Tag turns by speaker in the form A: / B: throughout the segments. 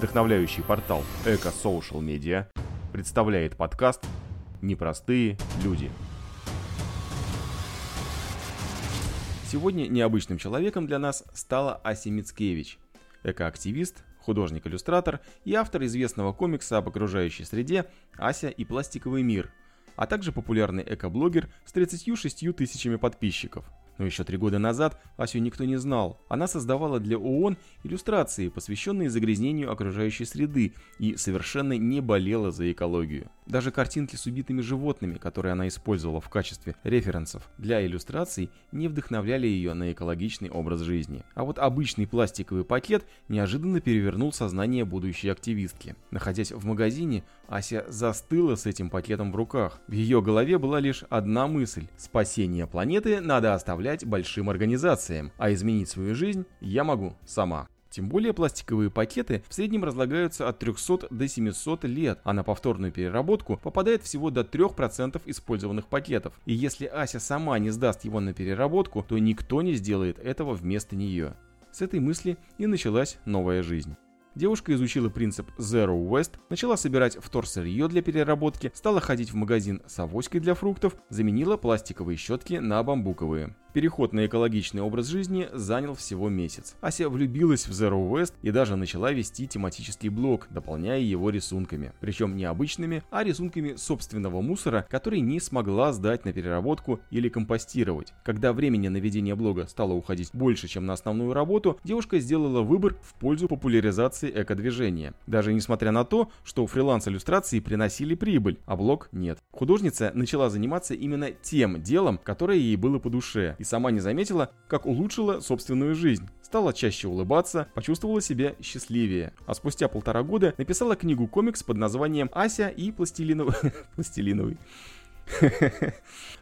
A: Вдохновляющий портал Эко Social Media представляет подкаст «Непростые люди». Сегодня необычным человеком для нас стала Ася Мицкевич, экоактивист, художник-иллюстратор и автор известного комикса об окружающей среде «Ася и пластиковый мир», а также популярный экоблогер с 36 тысячами подписчиков – но еще три года назад Асю никто не знал. Она создавала для ООН иллюстрации, посвященные загрязнению окружающей среды, и совершенно не болела за экологию. Даже картинки с убитыми животными, которые она использовала в качестве референсов для иллюстраций, не вдохновляли ее на экологичный образ жизни. А вот обычный пластиковый пакет неожиданно перевернул сознание будущей активистки. Находясь в магазине, Ася застыла с этим пакетом в руках. В ее голове была лишь одна мысль – спасение планеты надо оставлять большим организациям, а изменить свою жизнь я могу сама. Тем более пластиковые пакеты в среднем разлагаются от 300 до 700 лет, а на повторную переработку попадает всего до 3% использованных пакетов. И если Ася сама не сдаст его на переработку, то никто не сделает этого вместо нее. С этой мысли и началась новая жизнь. Девушка изучила принцип Zero Waste, начала собирать вторсырье для переработки, стала ходить в магазин с авоськой для фруктов, заменила пластиковые щетки на бамбуковые. Переход на экологичный образ жизни занял всего месяц. Ася влюбилась в Zero Waste и даже начала вести тематический блог, дополняя его рисунками. Причем не обычными, а рисунками собственного мусора, который не смогла сдать на переработку или компостировать. Когда времени на ведение блога стало уходить больше, чем на основную работу, девушка сделала выбор в пользу популяризации экодвижения. Даже несмотря на то, что фриланс-иллюстрации приносили прибыль, а блог нет. Художница начала заниматься именно тем делом, которое ей было по душе, и сама не заметила, как улучшила собственную жизнь. Стала чаще улыбаться, почувствовала себя счастливее. А спустя полтора года написала книгу-комикс под названием «Ася и пластилиновый...» Пластилиновый.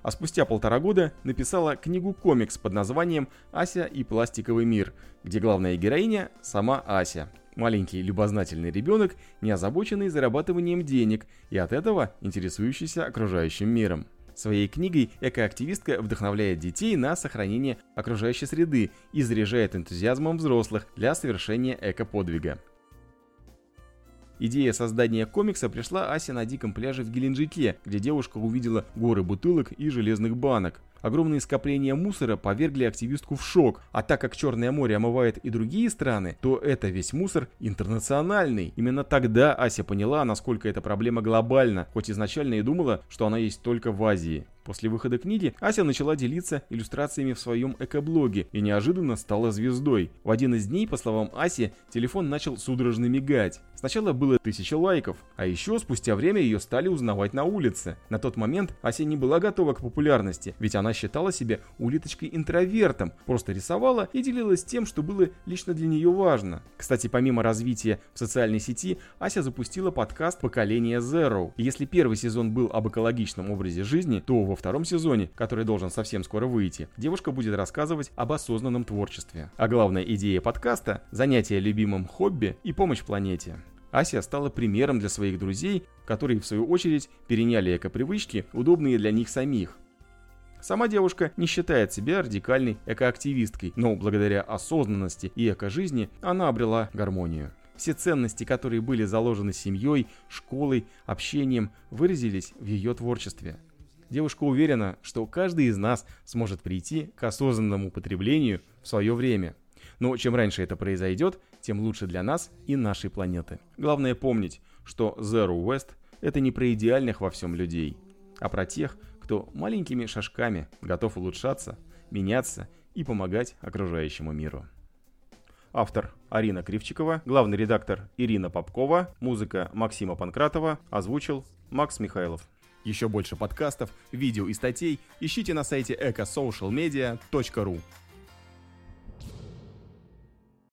A: А спустя полтора года написала книгу-комикс под названием «Ася и пластиковый мир», где главная героиня – сама Ася. Маленький любознательный ребенок, не озабоченный зарабатыванием денег и от этого интересующийся окружающим миром. Своей книгой экоактивистка вдохновляет детей на сохранение окружающей среды и заряжает энтузиазмом взрослых для совершения экоподвига. Идея создания комикса пришла Асе на диком пляже в Геленджике, где девушка увидела горы бутылок и железных банок. Огромные скопления мусора повергли активистку в шок, а так как Черное море омывает и другие страны, то это весь мусор интернациональный. Именно тогда Ася поняла, насколько эта проблема глобальна, хоть изначально и думала, что она есть только в Азии. После выхода книги Ася начала делиться иллюстрациями в своем экоблоге и неожиданно стала звездой. В один из дней, по словам Аси, телефон начал судорожно мигать. Сначала было тысяча лайков, а еще спустя время ее стали узнавать на улице. На тот момент Ася не была готова к популярности, ведь она считала себя улиточкой-интровертом, просто рисовала и делилась тем, что было лично для нее важно. Кстати, помимо развития в социальной сети, Ася запустила подкаст «Поколение Zero». И если первый сезон был об экологичном образе жизни, то во втором сезоне, который должен совсем скоро выйти, девушка будет рассказывать об осознанном творчестве. А главная идея подкаста – занятие любимым хобби и помощь планете. Ася стала примером для своих друзей, которые в свою очередь переняли эко-привычки, удобные для них самих. Сама девушка не считает себя радикальной экоактивисткой, но благодаря осознанности и эко-жизни она обрела гармонию. Все ценности, которые были заложены семьей, школой, общением, выразились в ее творчестве. Девушка уверена, что каждый из нас сможет прийти к осознанному потреблению в свое время. Но чем раньше это произойдет, тем лучше для нас и нашей планеты. Главное помнить, что Zero West – это не про идеальных во всем людей, а про тех, кто маленькими шажками готов улучшаться, меняться и помогать окружающему миру. Автор Арина Кривчикова, главный редактор Ирина Попкова, музыка Максима Панкратова, озвучил Макс Михайлов. Еще больше подкастов, видео и статей ищите на сайте ecosocialmedia.ru.